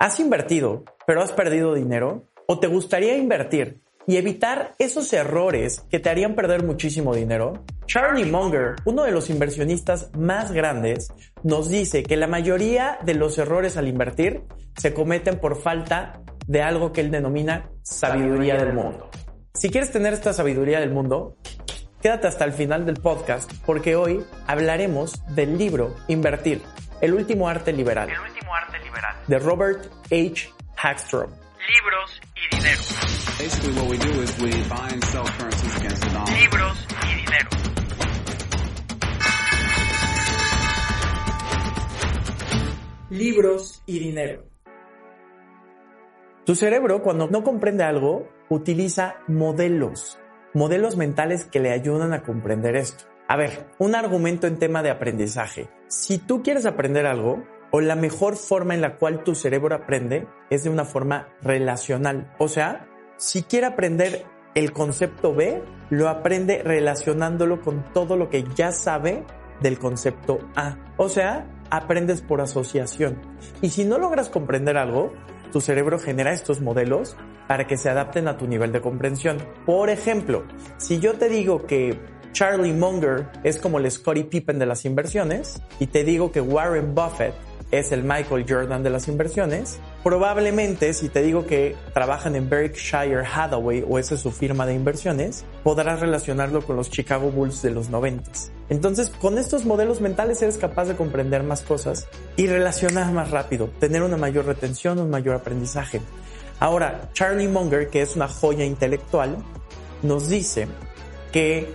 ¿Has invertido, pero has perdido dinero? ¿O te gustaría invertir y evitar esos errores que te harían perder muchísimo dinero? Charlie Munger, uno de los inversionistas más grandes, nos dice que la mayoría de los errores al invertir se cometen por falta de algo que él denomina sabiduría del mundo. Si quieres tener esta sabiduría del mundo, quédate hasta el final del podcast porque hoy hablaremos del libro Invertir, el último arte liberal. De Robert H. Hagstrom. Libros y dinero. Basically, what we do is we buy and sell currencies against the dollar. Libros y dinero. Libros y dinero. Tu cerebro, cuando no comprende algo, utiliza modelos, modelos mentales que le ayudan a comprender esto. A ver, un argumento en tema de aprendizaje. Si tú quieres aprender algo, o la mejor forma en la cual tu cerebro aprende es de una forma relacional. O sea, si quiere aprender el concepto B, lo aprende relacionándolo con todo lo que ya sabe del concepto A. O sea, aprendes por asociación. Y si no logras comprender algo, tu cerebro genera estos modelos para que se adapten a tu nivel de comprensión. Por ejemplo, si yo te digo que Charlie Munger es como el Scottie Pippen de las inversiones y te digo que Warren Buffett es el Michael Jordan de las inversiones, probablemente si te digo que trabajan en Berkshire Hathaway o esa es su firma de inversiones, podrás relacionarlo con los Chicago Bulls de los 90. Entonces, con estos modelos mentales eres capaz de comprender más cosas y relacionar más rápido, tener una mayor retención, un mayor aprendizaje. Ahora, Charlie Munger, que es una joya intelectual, nos dice que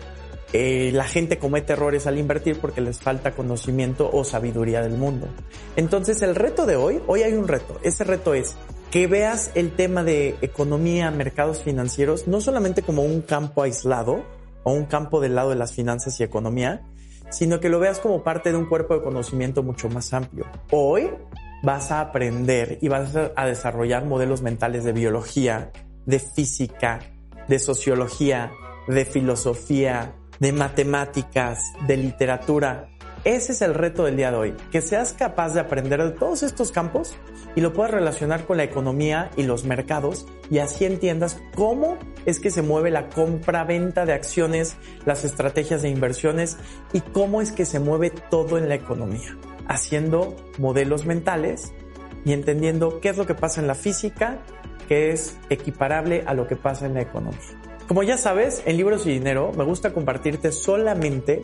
eh, la gente comete errores al invertir porque les falta conocimiento o sabiduría del mundo. Entonces el reto de hoy, hoy hay un reto. Ese reto es que veas el tema de economía, mercados financieros, no solamente como un campo aislado o un campo del lado de las finanzas y economía, sino que lo veas como parte de un cuerpo de conocimiento mucho más amplio. Hoy vas a aprender y vas a desarrollar modelos mentales de biología, de física, de sociología, de filosofía, de matemáticas, de literatura. Ese es el reto del día de hoy, que seas capaz de aprender de todos estos campos y lo puedas relacionar con la economía y los mercados y así entiendas cómo es que se mueve la compra-venta de acciones, las estrategias de inversiones y cómo es que se mueve todo en la economía, haciendo modelos mentales y entendiendo qué es lo que pasa en la física que es equiparable a lo que pasa en la economía. Como ya sabes, en Libros y Dinero me gusta compartirte solamente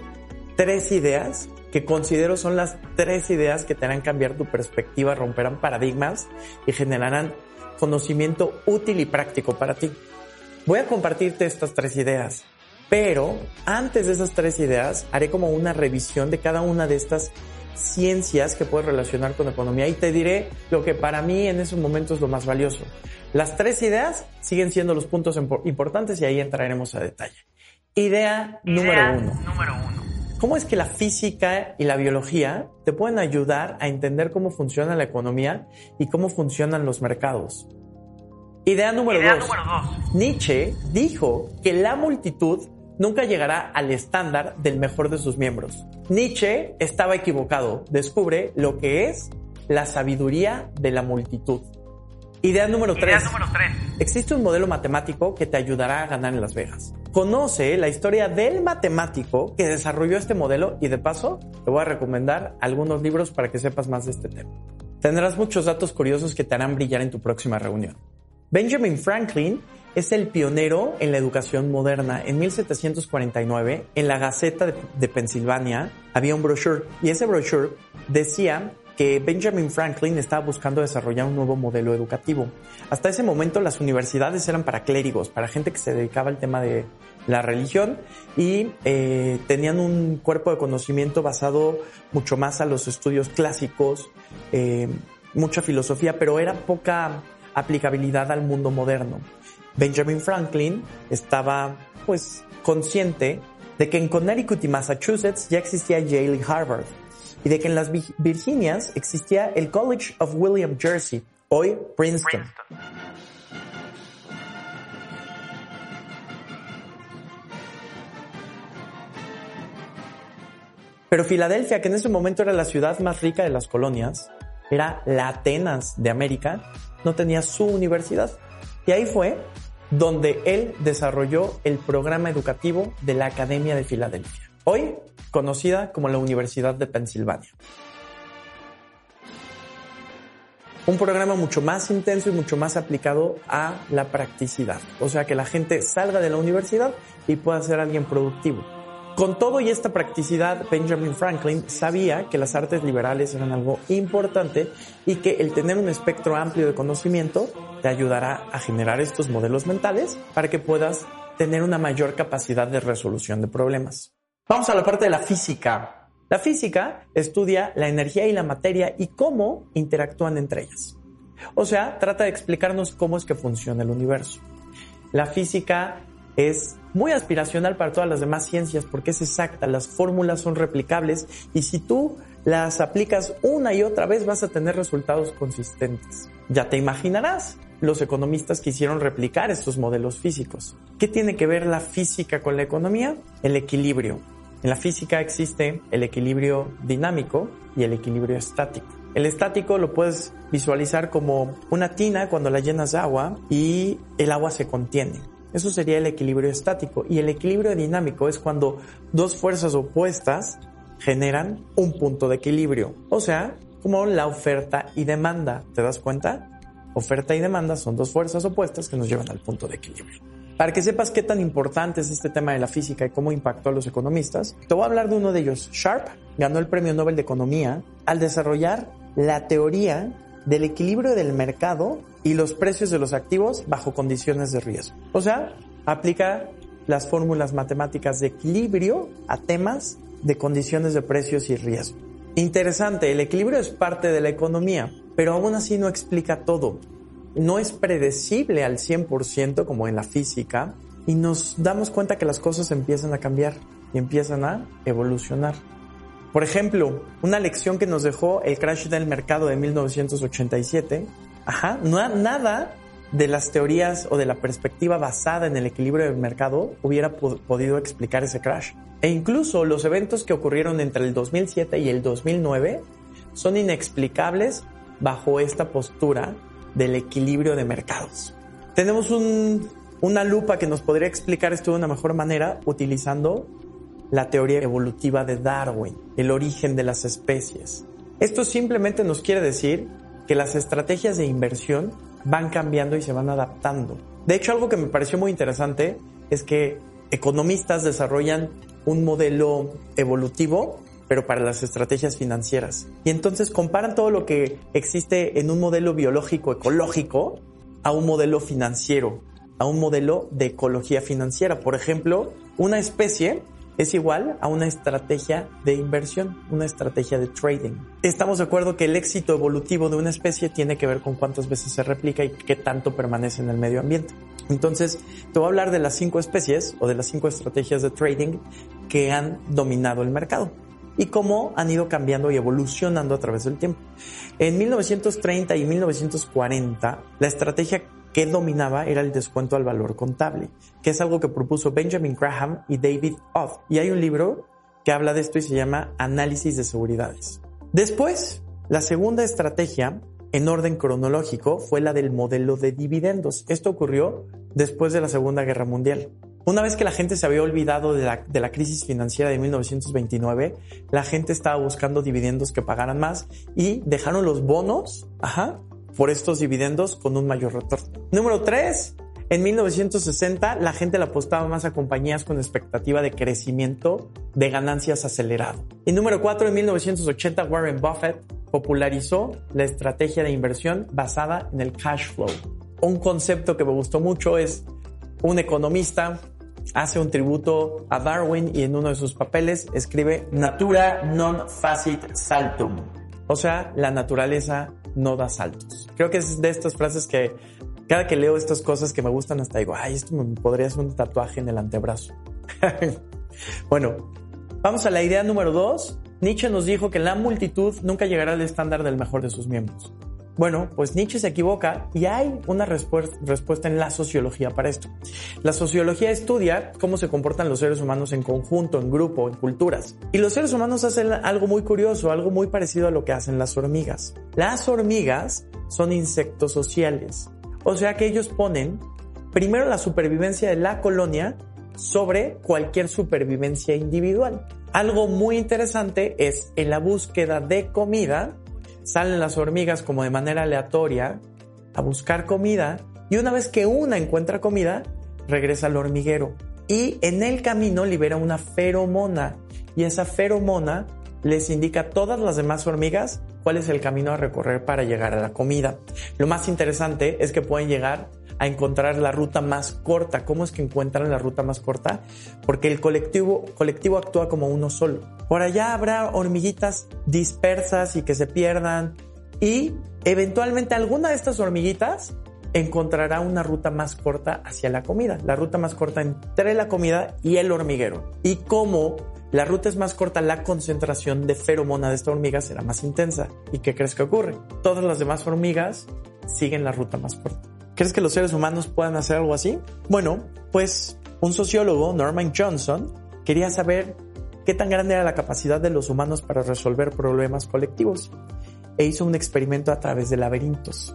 tres ideas que considero son las tres ideas que te harán cambiar tu perspectiva, romperán paradigmas y generarán conocimiento útil y práctico para ti. Voy a compartirte estas tres ideas, pero antes de esas tres ideas haré como una revisión de cada una de estas ciencias que puedes relacionar con economía y te diré lo que para mí en esos momentos es lo más valioso. Las tres ideas siguen siendo los puntos importantes y ahí entraremos a detalle. Idea, número, uno. número uno. ¿Cómo es que la física y la biología te pueden ayudar a entender cómo funciona la economía y cómo funcionan los mercados? Idea número Idea dos. número dos. Nietzsche dijo que la multitud nunca llegará al estándar del mejor de sus miembros. Nietzsche estaba equivocado. Descubre lo que es la sabiduría de la multitud. Idea número Idea 3. número tres. Existe un modelo matemático que te ayudará a ganar en Las Vegas. Conoce la historia del matemático que desarrolló este modelo y de paso te voy a recomendar algunos libros para que sepas más de este tema. Tendrás muchos datos curiosos que te harán brillar en tu próxima reunión. Benjamin Franklin es el pionero en la educación moderna. En 1749, en la Gaceta de, de Pensilvania, había un brochure y ese brochure decía que Benjamin Franklin estaba buscando desarrollar un nuevo modelo educativo. Hasta ese momento las universidades eran para clérigos, para gente que se dedicaba al tema de la religión y eh, tenían un cuerpo de conocimiento basado mucho más a los estudios clásicos, eh, mucha filosofía, pero era poca aplicabilidad al mundo moderno. Benjamin Franklin estaba pues consciente de que en Connecticut y Massachusetts ya existía Yale y Harvard y de que en las Vi- Virginias existía el College of William Jersey, hoy Princeton. Princeton. Pero Filadelfia, que en ese momento era la ciudad más rica de las colonias, era la Atenas de América, no tenía su universidad. Y ahí fue donde él desarrolló el programa educativo de la Academia de Filadelfia, hoy conocida como la Universidad de Pensilvania. Un programa mucho más intenso y mucho más aplicado a la practicidad, o sea que la gente salga de la universidad y pueda ser alguien productivo. Con todo y esta practicidad, Benjamin Franklin sabía que las artes liberales eran algo importante y que el tener un espectro amplio de conocimiento te ayudará a generar estos modelos mentales para que puedas tener una mayor capacidad de resolución de problemas. Vamos a la parte de la física. La física estudia la energía y la materia y cómo interactúan entre ellas. O sea, trata de explicarnos cómo es que funciona el universo. La física es muy aspiracional para todas las demás ciencias porque es exacta, las fórmulas son replicables y si tú las aplicas una y otra vez vas a tener resultados consistentes. Ya te imaginarás los economistas quisieron replicar estos modelos físicos. ¿Qué tiene que ver la física con la economía? El equilibrio. En la física existe el equilibrio dinámico y el equilibrio estático. El estático lo puedes visualizar como una tina cuando la llenas de agua y el agua se contiene. Eso sería el equilibrio estático. Y el equilibrio dinámico es cuando dos fuerzas opuestas generan un punto de equilibrio. O sea, como la oferta y demanda. ¿Te das cuenta? Oferta y demanda son dos fuerzas opuestas que nos llevan al punto de equilibrio. Para que sepas qué tan importante es este tema de la física y cómo impactó a los economistas, te voy a hablar de uno de ellos. Sharp ganó el Premio Nobel de Economía al desarrollar la teoría del equilibrio del mercado y los precios de los activos bajo condiciones de riesgo. O sea, aplica las fórmulas matemáticas de equilibrio a temas de condiciones de precios y riesgo. Interesante, el equilibrio es parte de la economía, pero aún así no explica todo. No es predecible al 100% como en la física y nos damos cuenta que las cosas empiezan a cambiar y empiezan a evolucionar. Por ejemplo, una lección que nos dejó el crash del mercado de 1987 Ajá, no, nada de las teorías o de la perspectiva basada en el equilibrio del mercado hubiera podido explicar ese crash. E incluso los eventos que ocurrieron entre el 2007 y el 2009 son inexplicables bajo esta postura del equilibrio de mercados. Tenemos una lupa que nos podría explicar esto de una mejor manera utilizando la teoría evolutiva de Darwin, el origen de las especies. Esto simplemente nos quiere decir que las estrategias de inversión van cambiando y se van adaptando. De hecho, algo que me pareció muy interesante es que economistas desarrollan un modelo evolutivo, pero para las estrategias financieras. Y entonces comparan todo lo que existe en un modelo biológico ecológico a un modelo financiero, a un modelo de ecología financiera. Por ejemplo, una especie es igual a una estrategia de inversión, una estrategia de trading. Estamos de acuerdo que el éxito evolutivo de una especie tiene que ver con cuántas veces se replica y qué tanto permanece en el medio ambiente. Entonces, te voy a hablar de las cinco especies o de las cinco estrategias de trading que han dominado el mercado y cómo han ido cambiando y evolucionando a través del tiempo. En 1930 y 1940, la estrategia que dominaba era el descuento al valor contable, que es algo que propuso Benjamin Graham y David Oth. Y hay un libro que habla de esto y se llama Análisis de Seguridades. Después, la segunda estrategia en orden cronológico fue la del modelo de dividendos. Esto ocurrió después de la Segunda Guerra Mundial. Una vez que la gente se había olvidado de la, crisis financiera de 1929, la gente estaba buscando dividendos que pagaran más y dejaron los bonos, ajá, por estos dividendos con un mayor retorno. Número 3. En 1960 la gente le apostaba más a compañías con expectativa de crecimiento de ganancias acelerado. Y número 4. En 1980 Warren Buffett popularizó la estrategia de inversión basada en el cash flow. Un concepto que me gustó mucho es un economista hace un tributo a Darwin y en uno de sus papeles escribe Natura non facit saltum. O sea, la naturaleza no da saltos. Creo que es de estas frases que cada que leo estas cosas que me gustan hasta digo, ay, esto me podría ser un tatuaje en el antebrazo. bueno, vamos a la idea número dos. Nietzsche nos dijo que la multitud nunca llegará al estándar del mejor de sus miembros. Bueno, pues Nietzsche se equivoca y hay una respu- respuesta en la sociología para esto. La sociología estudia cómo se comportan los seres humanos en conjunto, en grupo, en culturas. Y los seres humanos hacen algo muy curioso, algo muy parecido a lo que hacen las hormigas. Las hormigas son insectos sociales. O sea que ellos ponen primero la supervivencia de la colonia sobre cualquier supervivencia individual. Algo muy interesante es en la búsqueda de comida, salen las hormigas como de manera aleatoria a buscar comida y una vez que una encuentra comida, regresa al hormiguero y en el camino libera una feromona y esa feromona les indica a todas las demás hormigas cuál es el camino a recorrer para llegar a la comida. Lo más interesante es que pueden llegar a encontrar la ruta más corta. ¿Cómo es que encuentran la ruta más corta? Porque el colectivo, colectivo actúa como uno solo. Por allá habrá hormiguitas dispersas y que se pierdan y eventualmente alguna de estas hormiguitas encontrará una ruta más corta hacia la comida, la ruta más corta entre la comida y el hormiguero. Y como la ruta es más corta, la concentración de feromona de esta hormiga será más intensa. ¿Y qué crees que ocurre? Todas las demás hormigas siguen la ruta más corta. ¿Crees que los seres humanos puedan hacer algo así? Bueno, pues un sociólogo, Norman Johnson, quería saber qué tan grande era la capacidad de los humanos para resolver problemas colectivos e hizo un experimento a través de laberintos.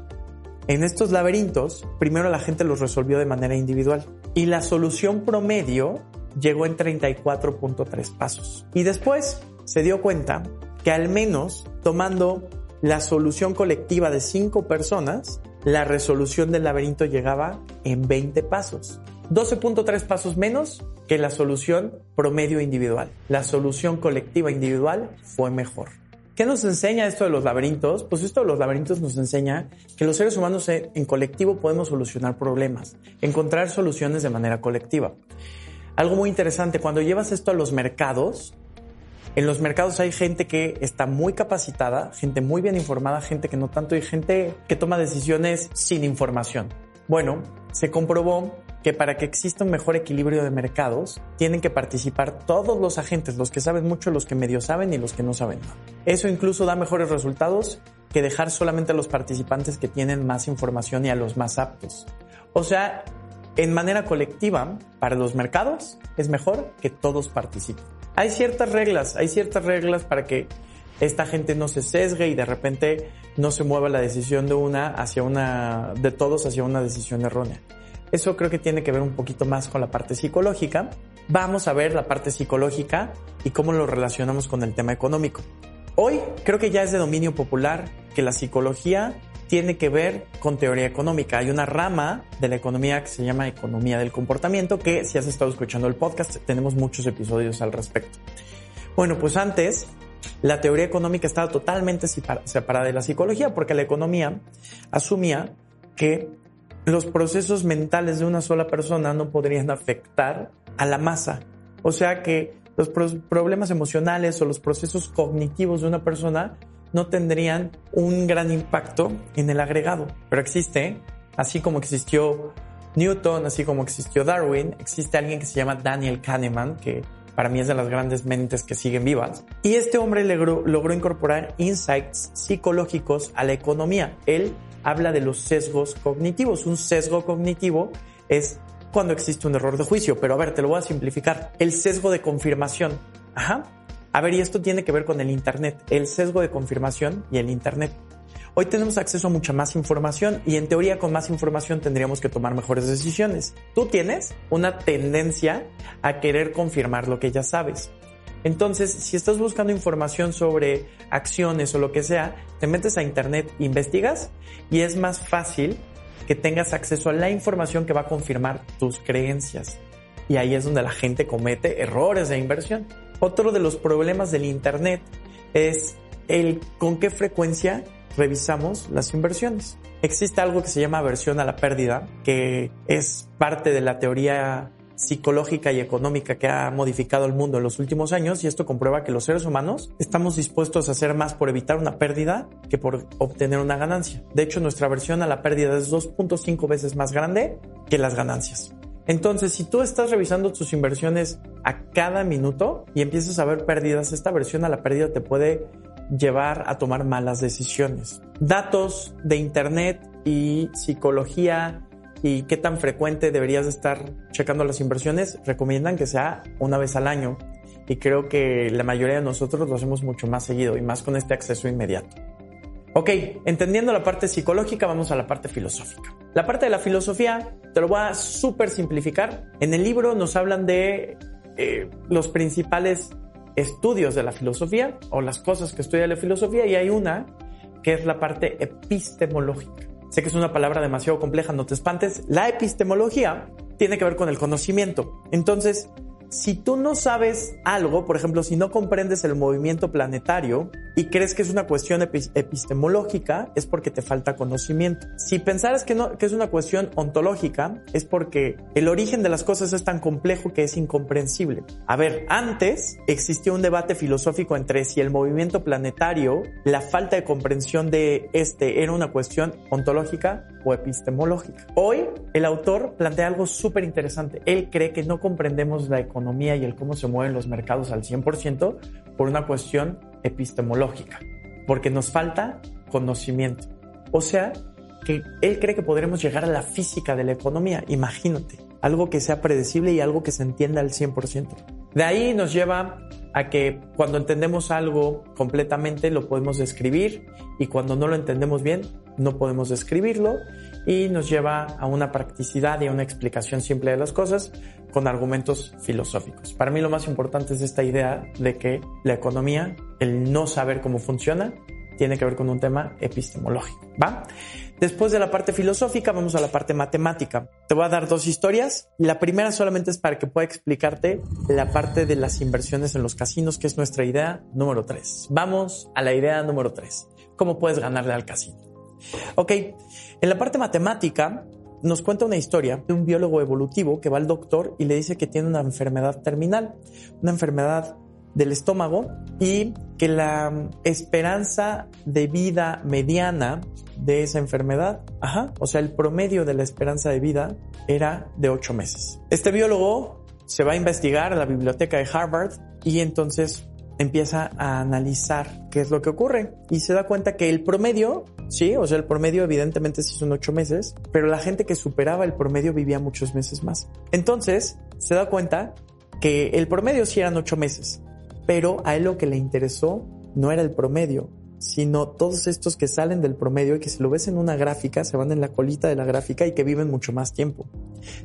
En estos laberintos, primero la gente los resolvió de manera individual y la solución promedio llegó en 34.3 pasos. Y después se dio cuenta que al menos tomando la solución colectiva de 5 personas, la resolución del laberinto llegaba en 20 pasos. 12.3 pasos menos que la solución promedio individual. La solución colectiva individual fue mejor. ¿Qué nos enseña esto de los laberintos? Pues esto de los laberintos nos enseña que los seres humanos en colectivo podemos solucionar problemas, encontrar soluciones de manera colectiva. Algo muy interesante, cuando llevas esto a los mercados, en los mercados hay gente que está muy capacitada, gente muy bien informada, gente que no tanto y gente que toma decisiones sin información. Bueno, se comprobó que para que exista un mejor equilibrio de mercados, tienen que participar todos los agentes, los que saben mucho, los que medio saben y los que no saben. Eso incluso da mejores resultados que dejar solamente a los participantes que tienen más información y a los más aptos. O sea, en manera colectiva, para los mercados, es mejor que todos participen. Hay ciertas reglas, hay ciertas reglas para que esta gente no se sesgue y de repente no se mueva la decisión de una hacia una, de todos hacia una decisión errónea. Eso creo que tiene que ver un poquito más con la parte psicológica. Vamos a ver la parte psicológica y cómo lo relacionamos con el tema económico. Hoy creo que ya es de dominio popular que la psicología tiene que ver con teoría económica. Hay una rama de la economía que se llama economía del comportamiento que si has estado escuchando el podcast tenemos muchos episodios al respecto. Bueno, pues antes la teoría económica estaba totalmente separada de la psicología porque la economía asumía que los procesos mentales de una sola persona no podrían afectar a la masa. O sea que los problemas emocionales o los procesos cognitivos de una persona no tendrían un gran impacto en el agregado. Pero existe, así como existió Newton, así como existió Darwin, existe alguien que se llama Daniel Kahneman, que para mí es de las grandes mentes que siguen vivas. Y este hombre logró, incorporar insights psicológicos a la economía. Él habla de los sesgos cognitivos. Un sesgo cognitivo es cuando existe un error de juicio. Pero a ver, te lo voy a simplificar. El sesgo de confirmación. Ajá. A ver, y esto tiene que ver con el Internet. El sesgo de confirmación y el Internet. Hoy tenemos acceso a mucha más información y en teoría con más información tendríamos que tomar mejores decisiones. Tú tienes una tendencia a querer confirmar lo que ya sabes. Entonces, si estás buscando información sobre acciones o lo que sea, te metes a internet, investigas y es más fácil que tengas acceso a la información que va a confirmar tus creencias. Y ahí es donde la gente comete errores de inversión. Otro de los problemas del internet es el con qué frecuencia revisamos las inversiones. Existe algo que se llama aversión a la pérdida, que es parte de la teoría psicológica y económica que ha modificado el mundo en los últimos años y esto comprueba que los seres humanos estamos dispuestos a hacer más por evitar una pérdida que por obtener una ganancia. De hecho, nuestra aversión a la pérdida es 2.5 veces más grande que las ganancias. Entonces, si tú estás revisando tus inversiones a cada minuto y empiezas a ver pérdidas, esta aversión a la pérdida te puede llevar a tomar malas decisiones. Datos de internet y psicología y qué tan frecuente deberías estar checando las inversiones recomiendan que sea una vez al año y creo que la mayoría de nosotros lo hacemos mucho más seguido y más con este acceso inmediato. Ok, entendiendo la parte psicológica, vamos a la parte filosófica. La parte de la filosofía te lo voy a súper simplificar. En el libro nos hablan de eh, los principales estudios de la filosofía o las cosas que estudia la filosofía y hay una que es la parte epistemológica. Sé que es una palabra demasiado compleja, no te espantes. La epistemología tiene que ver con el conocimiento. Entonces, si tú no sabes algo, por ejemplo, si no comprendes el movimiento planetario y crees que es una cuestión epistemológica, es porque te falta conocimiento. Si pensaras que, no, que es una cuestión ontológica, es porque el origen de las cosas es tan complejo que es incomprensible. A ver, antes existió un debate filosófico entre si el movimiento planetario, la falta de comprensión de este era una cuestión ontológica o epistemológica. Hoy, el autor plantea algo súper interesante. Él cree que no comprendemos la economía y el cómo se mueven los mercados al 100% por una cuestión epistemológica, porque nos falta conocimiento. O sea, que él cree que podremos llegar a la física de la economía, imagínate, algo que sea predecible y algo que se entienda al 100%. De ahí nos lleva a que cuando entendemos algo completamente lo podemos describir y cuando no lo entendemos bien no podemos describirlo y nos lleva a una practicidad y a una explicación simple de las cosas con argumentos filosóficos. Para mí lo más importante es esta idea de que la economía, el no saber cómo funciona, tiene que ver con un tema epistemológico, ¿va? Después de la parte filosófica vamos a la parte matemática. Te voy a dar dos historias. La primera solamente es para que pueda explicarte la parte de las inversiones en los casinos, que es nuestra idea número tres. Vamos a la idea número tres. ¿Cómo puedes ganarle al casino? Ok, en la parte matemática nos cuenta una historia de un biólogo evolutivo que va al doctor y le dice que tiene una enfermedad terminal, una enfermedad del estómago y que la esperanza de vida mediana de esa enfermedad, ajá, o sea, el promedio de la esperanza de vida era de ocho meses. Este biólogo se va a investigar a la biblioteca de Harvard y entonces empieza a analizar qué es lo que ocurre y se da cuenta que el promedio, sí, o sea, el promedio evidentemente sí son ocho meses, pero la gente que superaba el promedio vivía muchos meses más. Entonces se da cuenta que el promedio sí eran ocho meses, pero a él lo que le interesó no era el promedio, sino todos estos que salen del promedio y que si lo ves en una gráfica, se van en la colita de la gráfica y que viven mucho más tiempo.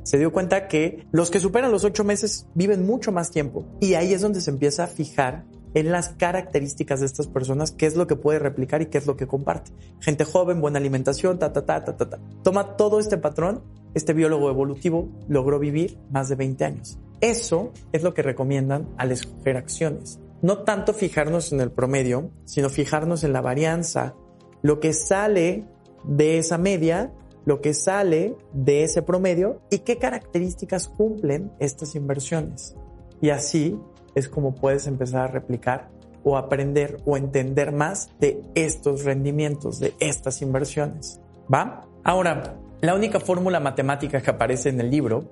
Se dio cuenta que los que superan los ocho meses viven mucho más tiempo y ahí es donde se empieza a fijar en las características de estas personas, qué es lo que puede replicar y qué es lo que comparte. Gente joven, buena alimentación, ta, ta, ta, ta, ta, ta. Toma todo este patrón, este biólogo evolutivo logró vivir más de 20 años. Eso es lo que recomiendan al escoger acciones. No tanto fijarnos en el promedio, sino fijarnos en la varianza, lo que sale de esa media, lo que sale de ese promedio y qué características cumplen estas inversiones. Y así es como puedes empezar a replicar o aprender o entender más de estos rendimientos, de estas inversiones. ¿Va? Ahora, la única fórmula matemática que aparece en el libro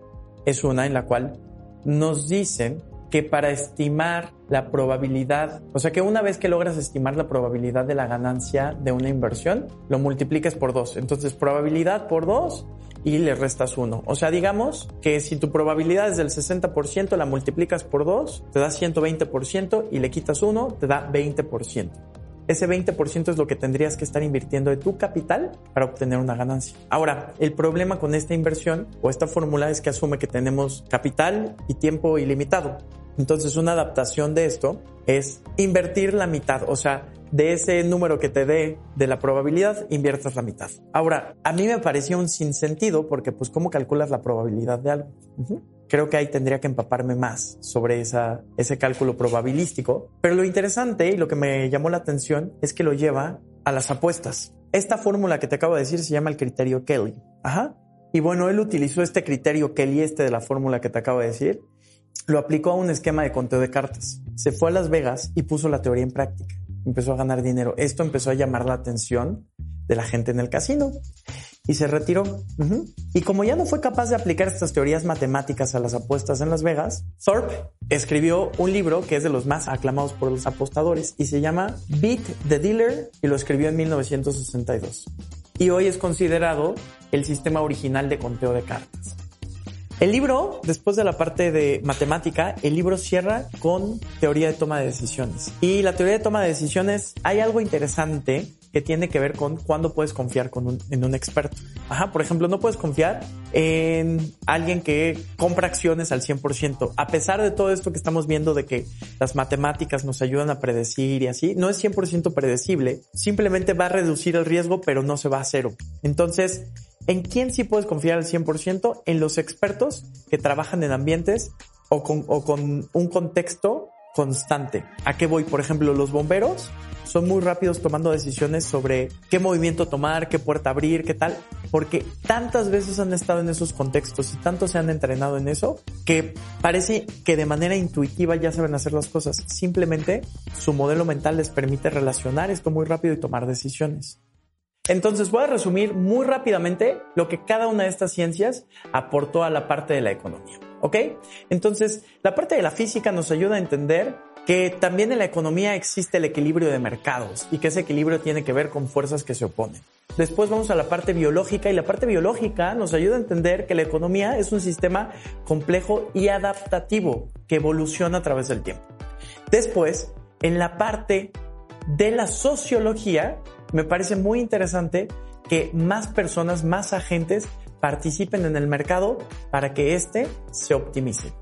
es una en la cual nos dicen que para estimar la probabilidad, o sea que una vez que logras estimar la probabilidad de la ganancia de una inversión, lo multiplicas por dos. Entonces, probabilidad por dos y le restas uno. O sea, digamos que si tu probabilidad es del 60%, la multiplicas por dos, te da 120% y le quitas uno, te da 20% ese 20% es lo que tendrías que estar invirtiendo de tu capital para obtener una ganancia. Ahora, el problema con esta inversión o esta fórmula es que asume que tenemos capital y tiempo ilimitado. Entonces, una adaptación de esto es invertir la mitad, o sea, de ese número que te dé de la probabilidad, inviertas la mitad. Ahora, a mí me pareció un sinsentido porque pues cómo calculas la probabilidad de algo. Creo que ahí tendría que empaparme más sobre esa, ese cálculo probabilístico. Pero lo interesante y lo que me llamó la atención es que lo lleva a las apuestas. Esta fórmula que te acabo de decir se llama el criterio Kelly. Ajá. Y bueno, él utilizó este criterio Kelly, este de la fórmula que te acabo de decir, lo aplicó a un esquema de conteo de cartas. Se fue a Las Vegas y puso la teoría en práctica empezó a ganar dinero. Esto empezó a llamar la atención de la gente en el casino. y se retiró. Y como ya no fue capaz de aplicar estas teorías matemáticas a las apuestas en Las Vegas, Thorpe escribió un libro que es de los más aclamados por los apostadores y se llama Beat the Dealer y lo escribió en 1962. Y hoy es considerado el sistema original de conteo de cartas. El libro, después de la parte de matemática, el libro cierra con teoría de toma de decisiones. Y la teoría de toma de decisiones, hay algo interesante que tiene que ver con cuándo puedes confiar con un- en un experto. Ajá, por ejemplo, no puedes confiar en alguien que compra acciones al 100%. A pesar de todo esto que estamos viendo de que las matemáticas nos ayudan a predecir y así, no es 100% predecible. Simplemente va a reducir el riesgo, pero no se va a cero. Entonces, ¿En quién sí puedes confiar al 100%? En los expertos que trabajan en ambientes o con, un contexto constante. ¿A qué voy? Por ejemplo, los bomberos son muy rápidos tomando decisiones sobre qué movimiento tomar, qué puerta abrir, qué tal, porque tantas veces han estado en esos contextos y tanto se han entrenado en eso que parece que de manera intuitiva ya saben hacer las cosas. Simplemente su modelo mental les permite relacionar esto muy rápido y tomar decisiones. Entonces voy a resumir muy rápidamente lo que cada una de estas ciencias aportó a la parte de la economía. ¿Ok? Entonces, la parte de la física nos ayuda a entender que también en la economía existe el equilibrio de mercados y que ese equilibrio tiene que ver con fuerzas que se oponen. Después vamos a la parte biológica y la parte biológica nos ayuda a entender que la economía es un sistema complejo y adaptativo que evoluciona a través del tiempo. Después, en la parte de la sociología, me parece muy interesante que más personas, más agentes participen en el mercado para que éste se optimice.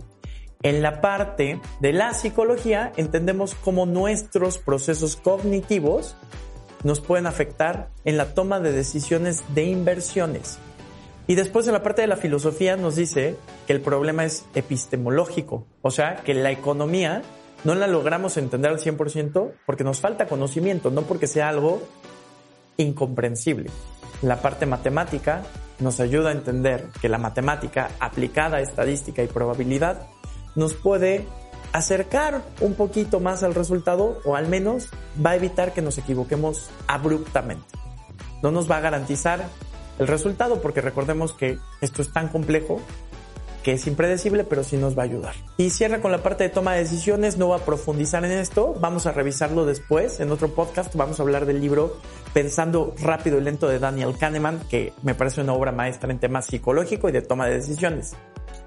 En la parte de la psicología entendemos cómo nuestros procesos cognitivos nos pueden afectar en la toma de decisiones de inversiones. Y después en la parte de la filosofía nos dice que el problema es epistemológico, o sea, que la economía no la logramos entender al 100% porque nos falta conocimiento, no porque sea algo incomprensible. La parte matemática nos ayuda a entender que la matemática aplicada a estadística y probabilidad nos puede acercar un poquito más al resultado o al menos va a evitar que nos equivoquemos abruptamente. No nos va a garantizar el resultado porque recordemos que esto es tan complejo que es impredecible, pero sí nos va a ayudar. Y cierra con la parte de toma de decisiones, no voy a profundizar en esto, vamos a revisarlo después en otro podcast, vamos a hablar del libro Pensando rápido y lento de Daniel Kahneman, que me parece una obra maestra en temas psicológico y de toma de decisiones.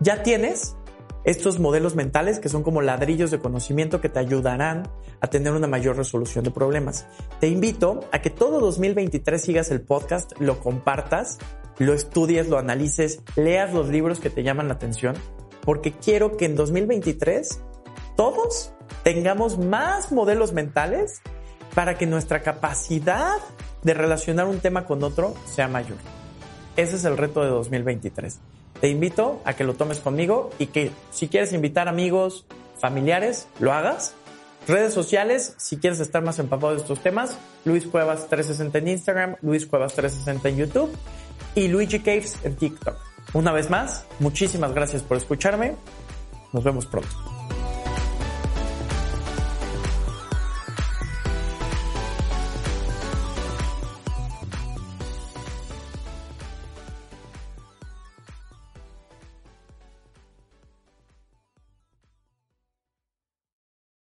Ya tienes estos modelos mentales que son como ladrillos de conocimiento que te ayudarán a tener una mayor resolución de problemas. Te invito a que todo 2023 sigas el podcast, lo compartas, lo estudies, lo analices, leas los libros que te llaman la atención, porque quiero que en 2023 todos tengamos más modelos mentales para que nuestra capacidad de relacionar un tema con otro sea mayor. Ese es el reto de 2023. Te invito a que lo tomes conmigo y que si quieres invitar amigos, familiares, lo hagas. Redes sociales, si quieres estar más empapado de estos temas, Luis Cuevas 360 en Instagram, Luis Cuevas 360 en YouTube y Luigi Caves en TikTok. Una vez más, muchísimas gracias por escucharme. Nos vemos pronto.